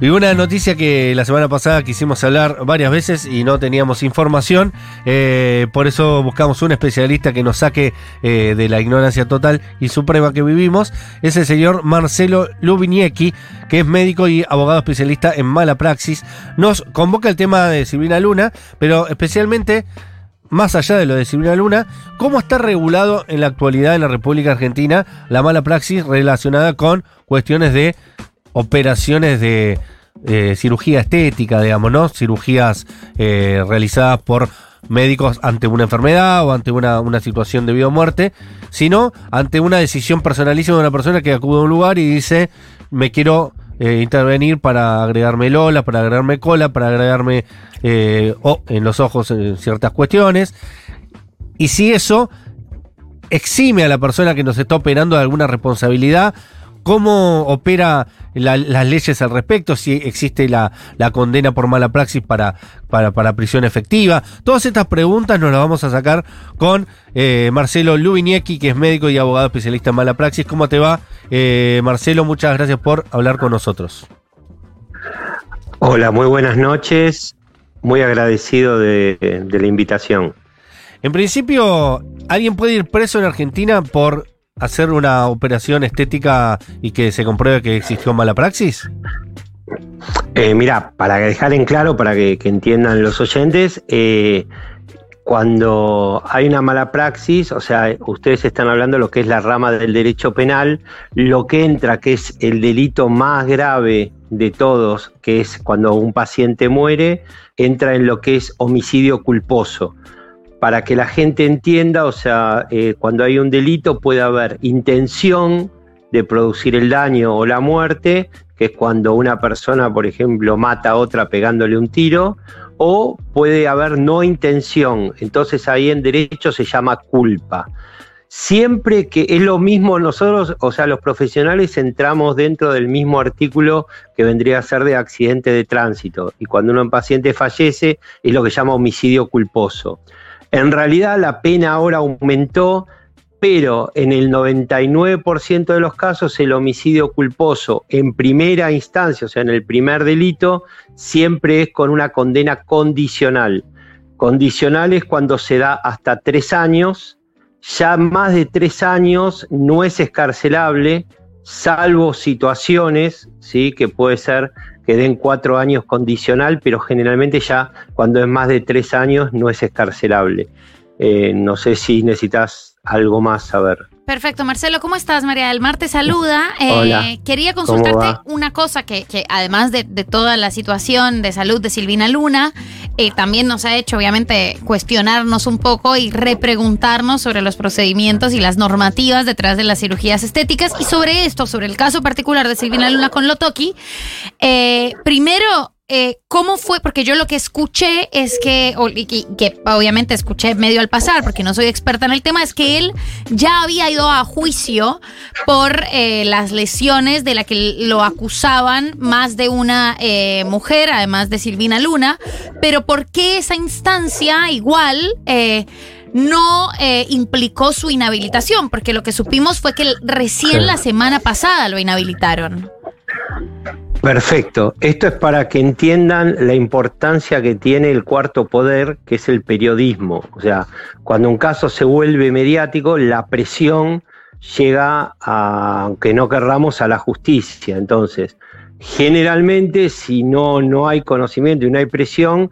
Y una noticia que la semana pasada quisimos hablar varias veces y no teníamos información, eh, por eso buscamos un especialista que nos saque eh, de la ignorancia total y suprema que vivimos, es el señor Marcelo Lubiniecki, que es médico y abogado especialista en mala praxis. Nos convoca el tema de Silvina Luna, pero especialmente más allá de lo de Silvina Luna, ¿cómo está regulado en la actualidad en la República Argentina la mala praxis relacionada con cuestiones de operaciones de eh, cirugía estética, digamos, ¿no? Cirugías eh, realizadas por médicos ante una enfermedad o ante una, una situación de vida o muerte, sino ante una decisión personalísima de una persona que acude a un lugar y dice, me quiero eh, intervenir para agregarme lola, para agregarme cola, para agregarme en los ojos en ciertas cuestiones. Y si eso exime a la persona que nos está operando de alguna responsabilidad, ¿cómo opera las leyes al respecto, si existe la, condena por mala praxis para, para, prisión efectiva. Todas estas preguntas nos las vamos a sacar con eh, Marcelo Lubiniecki, que es médico y abogado especialista en mala praxis. ¿Cómo te va? Eh, Marcelo, muchas gracias por hablar con nosotros. Hola, muy buenas noches. Muy agradecido de la invitación. En principio, ¿alguien puede ir preso en Argentina por hacer una operación estética y que se compruebe que existió mala praxis? Eh, mira, para dejar en claro, para que, entiendan los oyentes, eh, cuando hay una mala praxis, o sea, ustedes están hablando de lo que es la rama del derecho penal, lo que entra, que es el delito más grave de todos, que es cuando un paciente muere, entra en lo que es homicidio culposo para que la gente entienda, o sea, eh, cuando hay un delito puede haber intención de producir el daño o la muerte, que es cuando una persona, por ejemplo, mata a otra pegándole un tiro, o puede haber no intención, entonces ahí en derecho se llama culpa. Siempre que es lo mismo nosotros, o sea, los profesionales entramos dentro del mismo artículo que vendría a ser de accidente de tránsito, y cuando un paciente fallece es lo que llama homicidio culposo. En realidad la pena ahora aumentó, pero en el 99% de los casos el homicidio culposo en primera instancia, o sea, en el primer delito, siempre es con una condena condicional. Condicional es cuando se da hasta tres años, ya más de tres años no es escarcelable, salvo situaciones, ¿sí? que puede ser que den cuatro años condicional, pero generalmente ya cuando es más de tres años no es escarcelable. Eh, no sé si necesitas algo más saber. Perfecto, Marcelo, ¿cómo estás? María del Mar te saluda. Eh, quería consultarte una cosa que, además de, toda la situación de salud de Silvina Luna, eh, también nos ha hecho obviamente cuestionarnos un poco y repreguntarnos sobre los procedimientos y las normativas detrás de las cirugías estéticas y sobre esto, sobre el caso particular de Silvina Luna con Lotoki. Eh, primero, eh, ¿cómo fue? Porque yo lo que escuché es que, que obviamente escuché medio al pasar, porque no soy experta en el tema, es que él ya había ido a juicio por eh, las lesiones de las que lo acusaban más de una eh, mujer, además de Silvina Luna, pero ¿por qué esa instancia igual no implicó su inhabilitación? Porque lo que supimos fue que recién la semana pasada lo inhabilitaron. Perfecto. Esto es para que entiendan la importancia que tiene el cuarto poder, que es el periodismo. O sea, cuando un caso se vuelve mediático, la presión llega, a, aunque no querramos, a la justicia. Entonces, generalmente, si no, no hay conocimiento y no hay presión,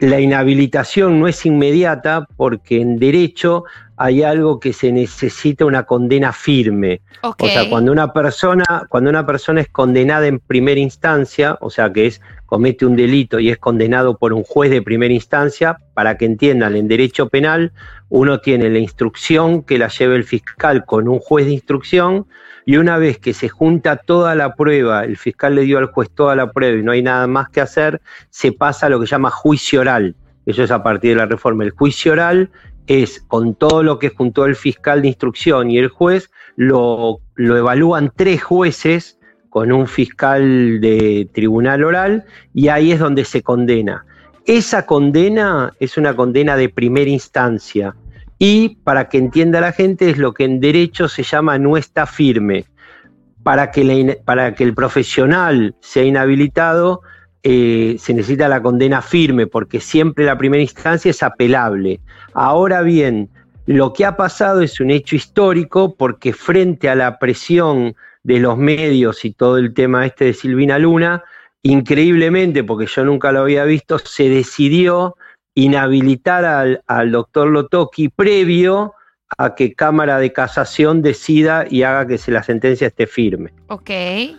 la inhabilitación no es inmediata porque en derecho hay algo que se necesita una condena firme. O sea, cuando una persona, cuando una persona es condenada en primera instancia, o sea que es comete un delito y es condenado por un juez de primera instancia, para que entiendan, en derecho penal uno tiene la instrucción que la lleva el fiscal con un juez de instrucción y una vez que se junta toda la prueba, el fiscal le dio al juez toda la prueba y no hay nada más que hacer, se pasa a lo que llama juicio oral. Eso es a partir de la reforma. El juicio oral es con todo lo que juntó el fiscal de instrucción y el juez, lo, lo evalúan tres jueces con un fiscal de tribunal oral y ahí es donde se condena. Esa condena es una condena de primera instancia y para que entienda la gente es lo que en derecho se llama no está firme. para que, para que el profesional sea inhabilitado, eh, se necesita la condena firme, porque siempre la primera instancia es apelable. Ahora bien, lo que ha pasado es un hecho histórico, porque frente a la presión de los medios y todo el tema este de Silvina Luna, increíblemente, porque yo nunca lo había visto, se decidió inhabilitar al, al doctor Lotoki previo a que Cámara de Casación decida y haga que se la sentencia esté firme. Ok.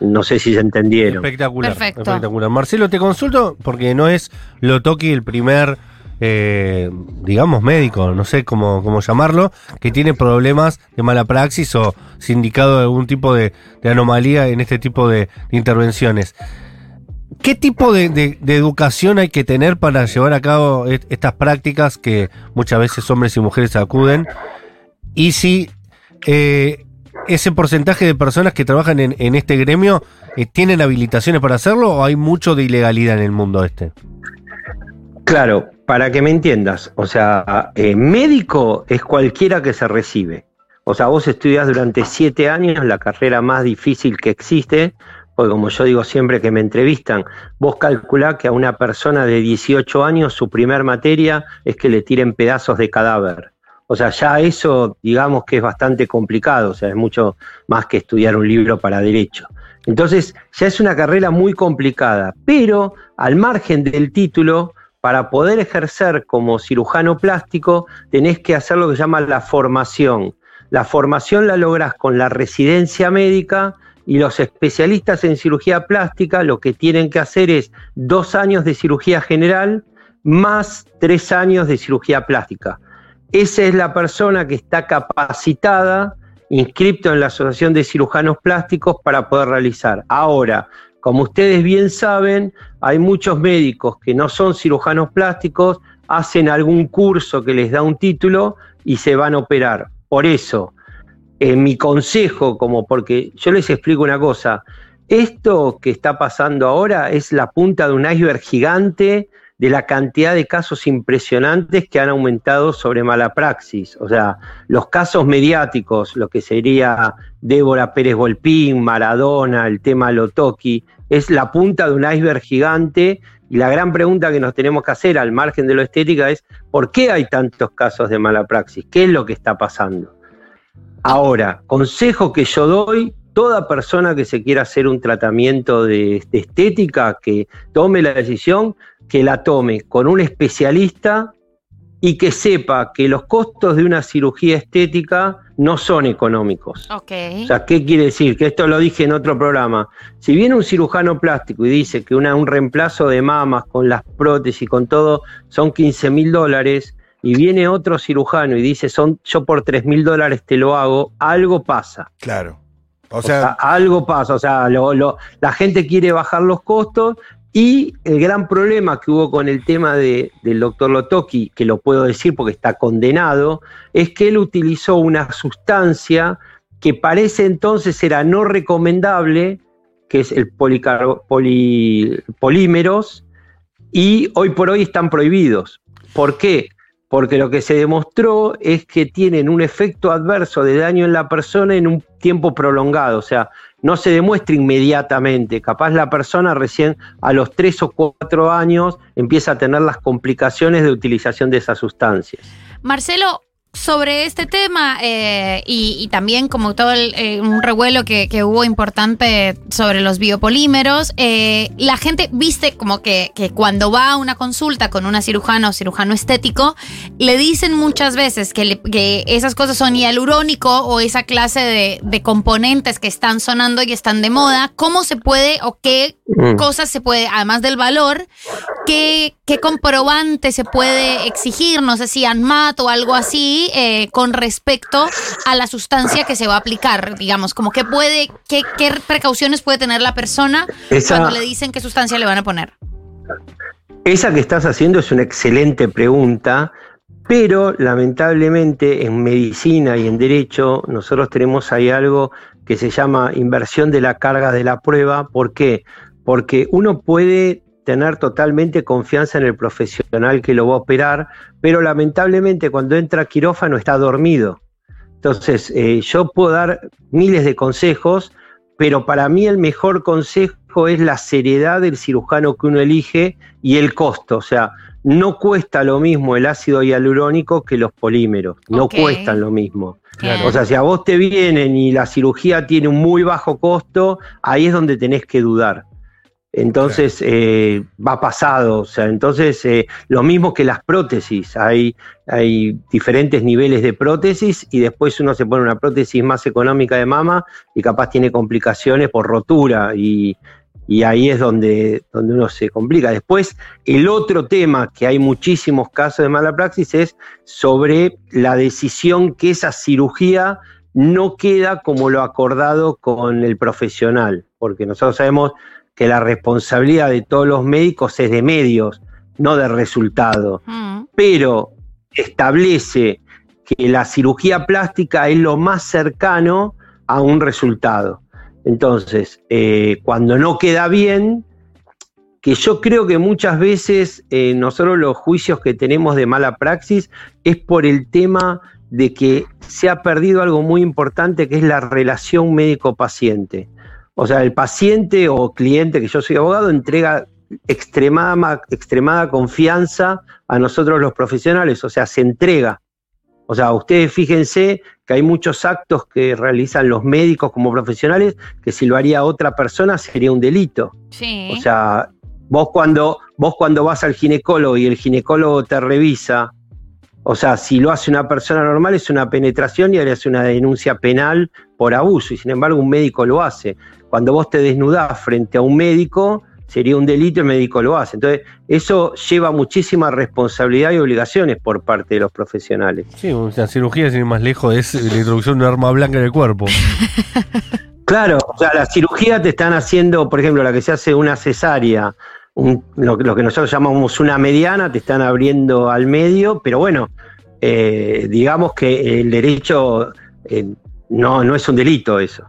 No sé si se entendieron. Espectacular. Espectacular. Marcelo, te consulto porque no es Lotoki el primer, eh, digamos, médico, no sé cómo, cómo llamarlo, que tiene problemas de mala praxis o sindicado de algún tipo de, anomalía en este tipo de intervenciones. ¿Qué tipo de, educación hay que tener para llevar a cabo estas prácticas que muchas veces hombres y mujeres acuden? Y si eh, ese porcentaje de personas que trabajan en, este gremio eh, tienen habilitaciones para hacerlo o hay mucho de ilegalidad en el mundo este? Claro, para que me entiendas, o sea, eh, médico es cualquiera que se recibe. O sea, vos estudias durante siete años la carrera más difícil que existe, porque como yo digo siempre que me entrevistan, vos calculás que a una persona de 18 años su primer materia es que le tiren pedazos de cadáver. O sea, ya eso digamos que es bastante complicado, o sea, es mucho más que estudiar un libro para derecho. Entonces, ya es una carrera muy complicada, pero al margen del título, para poder ejercer como cirujano plástico, tenés que hacer lo que se llama la formación. La formación la logras con la residencia médica y los especialistas en cirugía plástica lo que tienen que hacer es dos años de cirugía general más tres años de cirugía plástica. Esa es la persona que está capacitada, inscripto en la Asociación de Cirujanos Plásticos para poder realizar. Ahora, como ustedes bien saben, hay muchos médicos que no son cirujanos plásticos, hacen algún curso que les da un título y se van a operar. Por eso, eh, mi consejo, como porque yo les explico una cosa, esto que está pasando ahora es la punta de un iceberg gigante de la cantidad de casos impresionantes que han aumentado sobre mala praxis. O sea, los casos mediáticos, lo que sería Débora Pérez Volpín, Maradona, el tema Lotoki, es la punta de un iceberg gigante y la gran pregunta que nos tenemos que hacer al margen de lo estética es ¿por qué hay tantos casos de mala praxis? ¿Qué es lo que está pasando? Ahora, consejo que yo doy, toda persona que se quiera hacer un tratamiento de, estética, que tome la decisión, que la tome con un especialista y que sepa que los costos de una cirugía estética no son económicos. O sea, ¿qué quiere decir? Que esto lo dije en otro programa. Si viene un cirujano plástico y dice que una, un reemplazo de mamas con las prótesis y con todo son 15 mil dólares, y viene otro cirujano y dice, son, yo por 3 mil dólares te lo hago, algo pasa. Claro. O sea, algo pasa, o sea, la gente quiere bajar los costos y el gran problema que hubo con el tema de, del doctor Lotoki, que lo puedo decir porque está condenado, es que él utilizó una sustancia que parece entonces era no recomendable, que es el polímeros, y hoy por hoy están prohibidos. ¿Por qué? Porque lo que se demostró es que tienen un efecto adverso de daño en la persona en un tiempo prolongado, o sea, no se demuestra inmediatamente, capaz la persona recién a los tres o cuatro años empieza a tener las complicaciones de utilización de esas sustancias. Marcelo, sobre este tema eh, y, también como todo eh, un revuelo que, hubo importante sobre los biopolímeros, eh, la gente viste como que, cuando va a una consulta con una cirujana o cirujano estético, le dicen muchas veces que, que esas cosas son hialurónico o esa clase de, de, componentes que están sonando y están de moda, ¿cómo se puede o qué mm. cosas se puede, además del valor, qué, qué comprobante se puede exigir, no sé si ANMAT o algo así? Eh, con respecto a la sustancia que se va a aplicar, digamos, como que puede, qué, qué precauciones puede tener la persona cuando le dicen qué sustancia le van a poner. Esa que estás haciendo es una excelente pregunta, pero lamentablemente en medicina y en derecho nosotros tenemos ahí algo que se llama inversión de la carga de la prueba. ¿Por qué? Porque uno puede tener totalmente confianza en el profesional que lo va a operar, pero lamentablemente cuando entra a quirófano está dormido. Entonces, eh, yo puedo dar miles de consejos, pero para mí el mejor consejo es la seriedad del cirujano que uno elige y el costo. O sea, no cuesta lo mismo el ácido hialurónico que los polímeros, no cuestan lo mismo. O sea, si a vos te vienen y la cirugía tiene un muy bajo costo, ahí es donde tenés que dudar. Entonces eh, va pasado, o sea, entonces eh, lo mismo que las prótesis, hay, hay diferentes niveles de prótesis y después uno se pone una prótesis más económica de mama y capaz tiene complicaciones por rotura y, y ahí es donde, donde uno se complica. Después, el otro tema que hay muchísimos casos de mala praxis es sobre la decisión que esa cirugía no queda como lo acordado con el profesional, porque nosotros sabemos que la responsabilidad de todos los médicos es de medios, no de resultado, mm. pero establece que la cirugía plástica es lo más cercano a un resultado. Entonces, eh, cuando no queda bien, que yo creo que muchas veces eh, nosotros los juicios que tenemos de mala praxis es por el tema de que se ha perdido algo muy importante que es la relación médico-paciente. O sea, el paciente o cliente, que yo soy abogado, entrega extremada, extremada confianza a nosotros los profesionales, o sea, se entrega. O sea, ustedes fíjense que hay muchos actos que realizan los médicos como profesionales que si lo haría otra persona sería un delito. Sí. O sea, vos cuando, vos cuando vas al ginecólogo y el ginecólogo te revisa, o sea, si lo hace una persona normal es una penetración y le hace una denuncia penal por abuso, y sin embargo un médico lo hace. Cuando vos te desnudás frente a un médico, sería un delito, el médico lo hace. Entonces, eso lleva muchísima responsabilidad y obligaciones por parte de los profesionales. Sí, la cirugía, sin ir más lejos, es la introducción de un arma blanca en el cuerpo. claro, o sea, la cirugía te están haciendo, por ejemplo, la que se hace una cesárea, lo, que nosotros llamamos una mediana, te están abriendo al medio, pero bueno, eh, digamos que el derecho eh, no, no es un delito eso.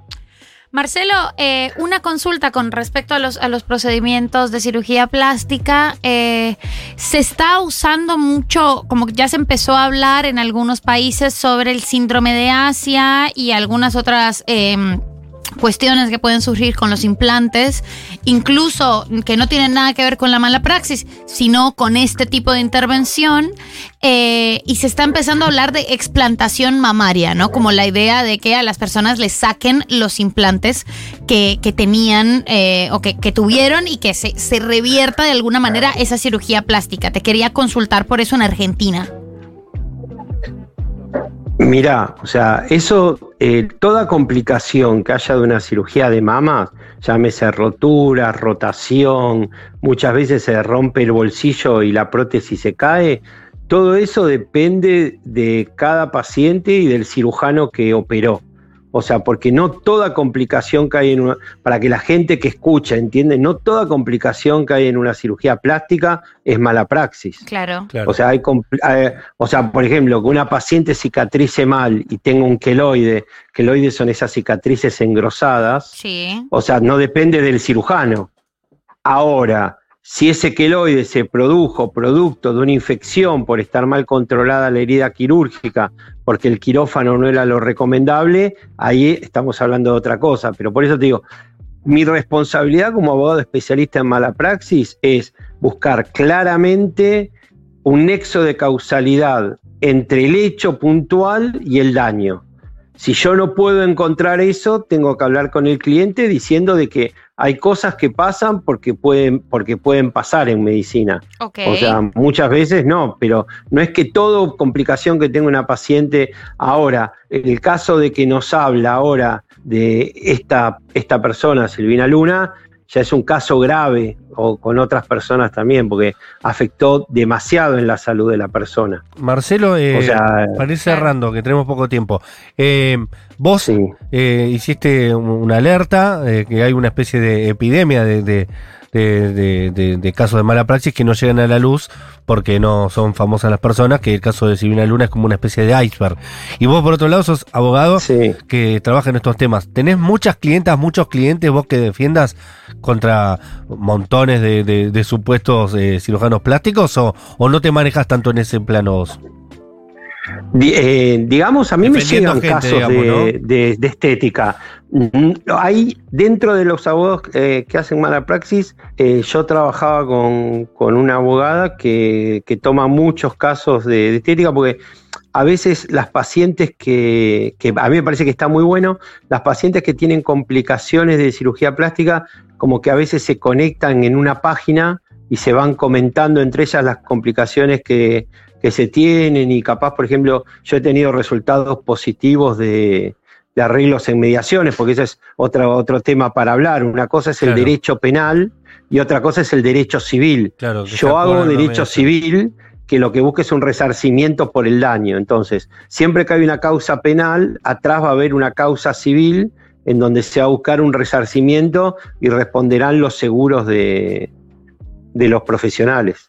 Marcelo, eh, una consulta con respecto a los, procedimientos de cirugía plástica. Eh, se está usando mucho, como ya se empezó a hablar en algunos países sobre el síndrome de Asia y algunas otras... Eh, cuestiones que pueden surgir con los implantes, incluso que no tienen nada que ver con la mala praxis, sino con este tipo de intervención. Eh, y se está empezando a hablar de explantación mamaria, ¿no? Como la idea de que a las personas les saquen los implantes que, tenían eh, o que, que, tuvieron y que se, se revierta de alguna manera esa cirugía plástica. Te quería consultar por eso en Argentina. Mira, o sea, eso, eh, toda complicación que haya de una cirugía de mamas, llámese rotura, rotación, muchas veces se rompe el bolsillo y la prótesis se cae, todo eso depende de cada paciente y del cirujano que operó. O sea, porque no toda complicación que hay en una, para que la gente que escucha entiende, no toda complicación que hay en una cirugía plástica es mala praxis. Claro. O sea, hay, eh, o sea, por ejemplo, que una paciente cicatrice mal y tenga un queloide, queloides son esas cicatrices engrosadas. Sí. O sea, no depende del cirujano. Ahora, si ese queloide se produjo producto de una infección por estar mal controlada la herida quirúrgica, porque el quirófano no era lo recomendable, ahí estamos hablando de otra cosa. Pero por eso te digo, mi responsabilidad como abogado especialista en mala praxis es buscar claramente un nexo de causalidad entre el hecho puntual y el daño. Si yo no puedo encontrar eso, tengo que hablar con el cliente diciendo de que hay cosas que pasan porque pueden, porque pueden pasar en medicina. O sea, muchas veces no, pero no es que todo complicación que tenga una paciente ahora, el caso de que nos habla ahora de esta, esta persona, Silvina Luna, ya es un caso grave, o con otras personas también, porque afectó demasiado en la salud de la persona. Marcelo, eh, para ir cerrando, que tenemos poco tiempo, eh, vos eh, hiciste una alerta, eh, que hay una especie de epidemia de de, casos de mala praxis que no llegan a la luz porque no son famosas las personas, que el caso de Silvina Luna es como una especie de iceberg. Y vos, por otro lado, sos abogado que trabaja en estos temas. ¿Tenés muchas clientas, muchos clientes vos que defiendas contra montones de, supuestos eh, cirujanos plásticos o, o no te manejas tanto en ese plano vos? Eh, digamos, a mí me llegan casos de, estética. Mm, hay dentro de los abogados eh, que hacen mala praxis, eh, yo trabajaba con, una abogada que, toma muchos casos de, estética porque a veces las pacientes que, que, a mí me parece que está muy bueno, las pacientes que tienen complicaciones de cirugía plástica, como que a veces se conectan en una página y se van comentando entre ellas las complicaciones que, se tienen y capaz, por ejemplo, yo he tenido resultados positivos de, arreglos en mediaciones, porque ese es otro, otro tema para hablar. Una cosa es el derecho penal y otra cosa es el derecho civil. yo hago derecho civil que lo que busca es un resarcimiento por el daño. Entonces, siempre que hay una causa penal, atrás va a haber una causa civil en donde se va a buscar un resarcimiento y responderán los seguros de, de los profesionales.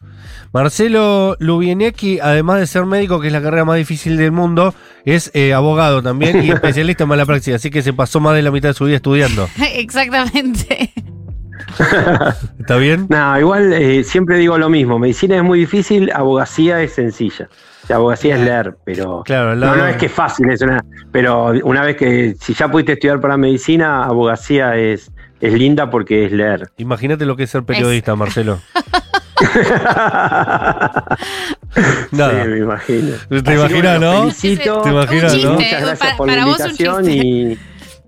Marcelo Lubieniecki, además de ser médico, que es la carrera más difícil del mundo, es eh, abogado también y especialista en mala práctica, así que se pasó más de la mitad de su vida estudiando. Exactamente. ¿Está bien? No, igual eh, siempre digo lo mismo, medicina es muy difícil, abogacía es sencilla. La abogacía es leer, pero claro, no, es que es fácil, es una, pero una vez que si ya pudiste estudiar para medicina, abogacía es es linda porque es leer. Imagínate lo que es ser periodista, Marcelo. Nada. Sí, me imagino. ¿Te imaginas, no? Felicito. ¿Te imaginas, no? Muchas gracias por la invitación y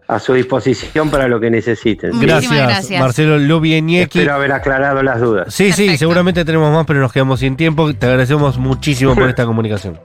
a su disposición para lo que necesiten. Gracias, Marcelo Lubieniecki. Espero haber aclarado las dudas. Sí, sí, seguramente tenemos más, pero nos quedamos sin tiempo. Te agradecemos muchísimo por esta comunicación.